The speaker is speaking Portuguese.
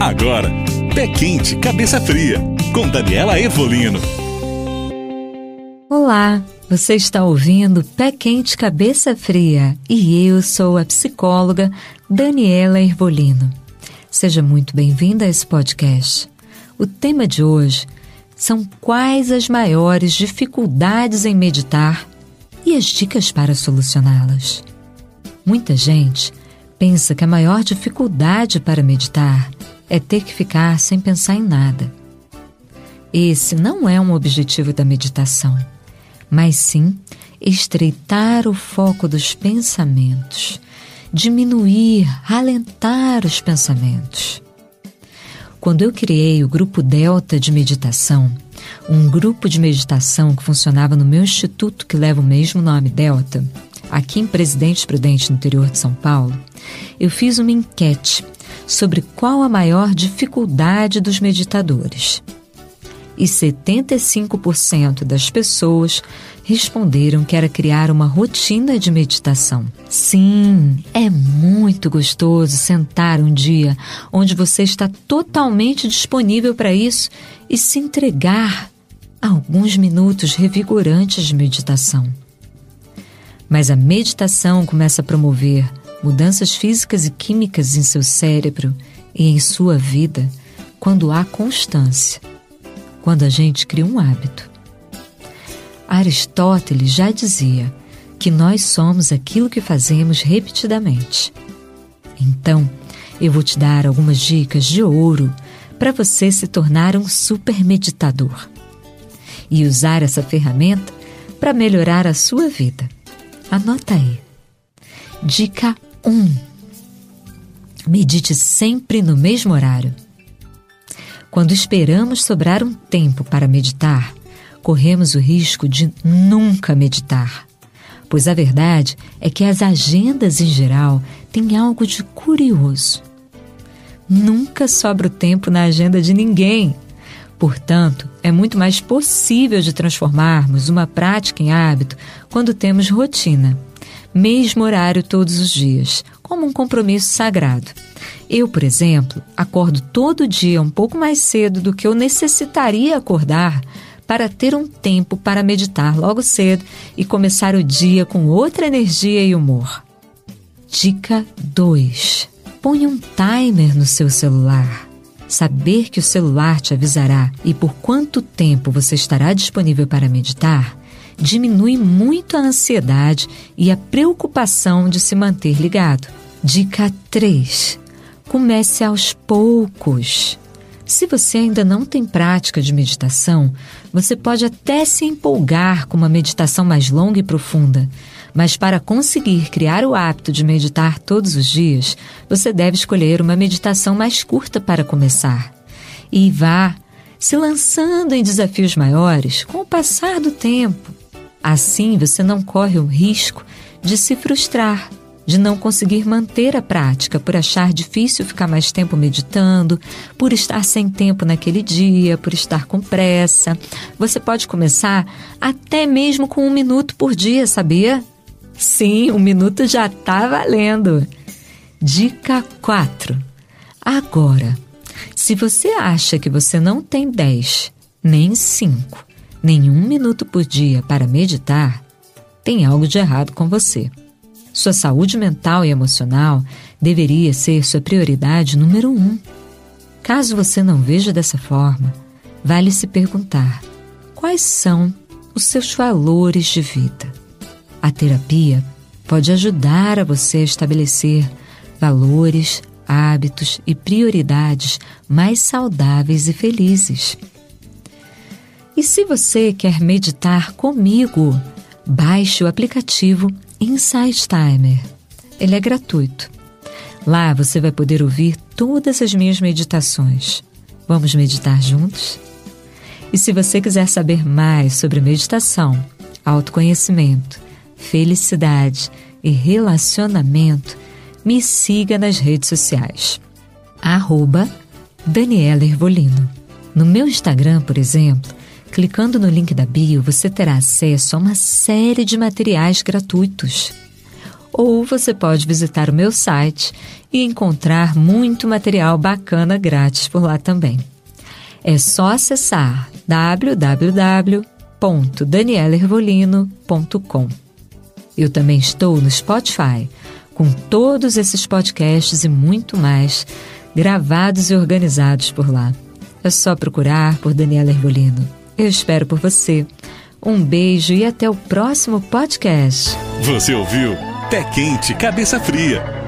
Agora, Pé Quente, Cabeça Fria, com Daniela Evolino. Olá, você está ouvindo Pé Quente, Cabeça Fria e eu sou a psicóloga Daniela Ervolino. Seja muito bem-vinda a esse podcast. O tema de hoje são quais as maiores dificuldades em meditar e as dicas para solucioná-las. Muita gente pensa que a maior dificuldade para meditar é ter que ficar sem pensar em nada. Esse não é um objetivo da meditação, mas sim estreitar o foco dos pensamentos, diminuir, alentar os pensamentos. Quando eu criei o grupo Delta de Meditação, um grupo de meditação que funcionava no meu instituto que leva o mesmo nome Delta, aqui em Presidente Prudente, no interior de São Paulo, eu fiz uma enquete sobre qual a maior dificuldade dos meditadores. E 75% das pessoas responderam que era criar uma rotina de meditação. Sim, é muito gostoso sentar um dia onde você está totalmente disponível para isso e se entregar a alguns minutos revigorantes de meditação. Mas a meditação começa a promover mudanças físicas e químicas em seu cérebro e em sua vida quando há constância, quando a gente cria um hábito. Aristóteles já dizia que nós somos aquilo que fazemos repetidamente. Então, eu vou te dar algumas dicas de ouro para você se tornar um super meditador e usar essa ferramenta para melhorar a sua vida. Anota aí. Dica 1. Medite sempre no mesmo horário. Quando esperamos sobrar um tempo para meditar, corremos o risco de nunca meditar. Pois a verdade é que as agendas em geral têm algo de curioso. Nunca sobra o tempo na agenda de ninguém. Portanto, é muito mais possível de transformarmos uma prática em hábito quando temos rotina, mesmo horário todos os dias, como um compromisso sagrado. Eu, por exemplo, acordo todo dia um pouco mais cedo do que eu necessitaria acordar para ter um tempo para meditar logo cedo e começar o dia com outra energia e humor. Dica 2: Ponha um timer no seu celular. Saber que o celular te avisará e por quanto tempo você estará disponível para meditar diminui muito a ansiedade e a preocupação de se manter ligado. Dica 3. Comece aos poucos. Se você ainda não tem prática de meditação, você pode até se empolgar com uma meditação mais longa e profunda, mas para conseguir criar o hábito de meditar todos os dias, você deve escolher uma meditação mais curta para começar. E vá se lançando em desafios maiores com o passar do tempo. Assim você não corre o risco de se frustrar de não conseguir manter a prática por achar difícil ficar mais tempo meditando, por estar sem tempo naquele dia, por estar com pressa. Você pode começar até mesmo com um minuto por dia, sabia? Sim, um minuto já está valendo. Dica 4. Agora, se você acha que você não tem 10, nem 5, nem um minuto por dia para meditar, tem algo de errado com você. Sua saúde mental e emocional deveria ser sua prioridade número um. Caso você não veja dessa forma, vale se perguntar: quais são os seus valores de vida? A terapia pode ajudar a você a estabelecer valores, hábitos e prioridades mais saudáveis e felizes. E se você quer meditar comigo, baixe o aplicativo Insight Timer. Ele é gratuito. Lá você vai poder ouvir todas as minhas meditações. Vamos meditar juntos? E se você quiser saber mais sobre meditação, autoconhecimento, felicidade e relacionamento, me siga nas redes sociais. Arroba Daniela Ervolino. No meu Instagram, por exemplo, Clicando no link da bio, você terá acesso a uma série de materiais gratuitos. Ou você pode visitar o meu site e encontrar muito material bacana grátis por lá também. É só acessar www.danielahervolino.com. Eu também estou no Spotify, com todos esses podcasts e muito mais, gravados e organizados por lá. É só procurar por Daniela Hervolino. Eu espero por você. Um beijo e até o próximo podcast. Você ouviu Pé Quente, Cabeça Fria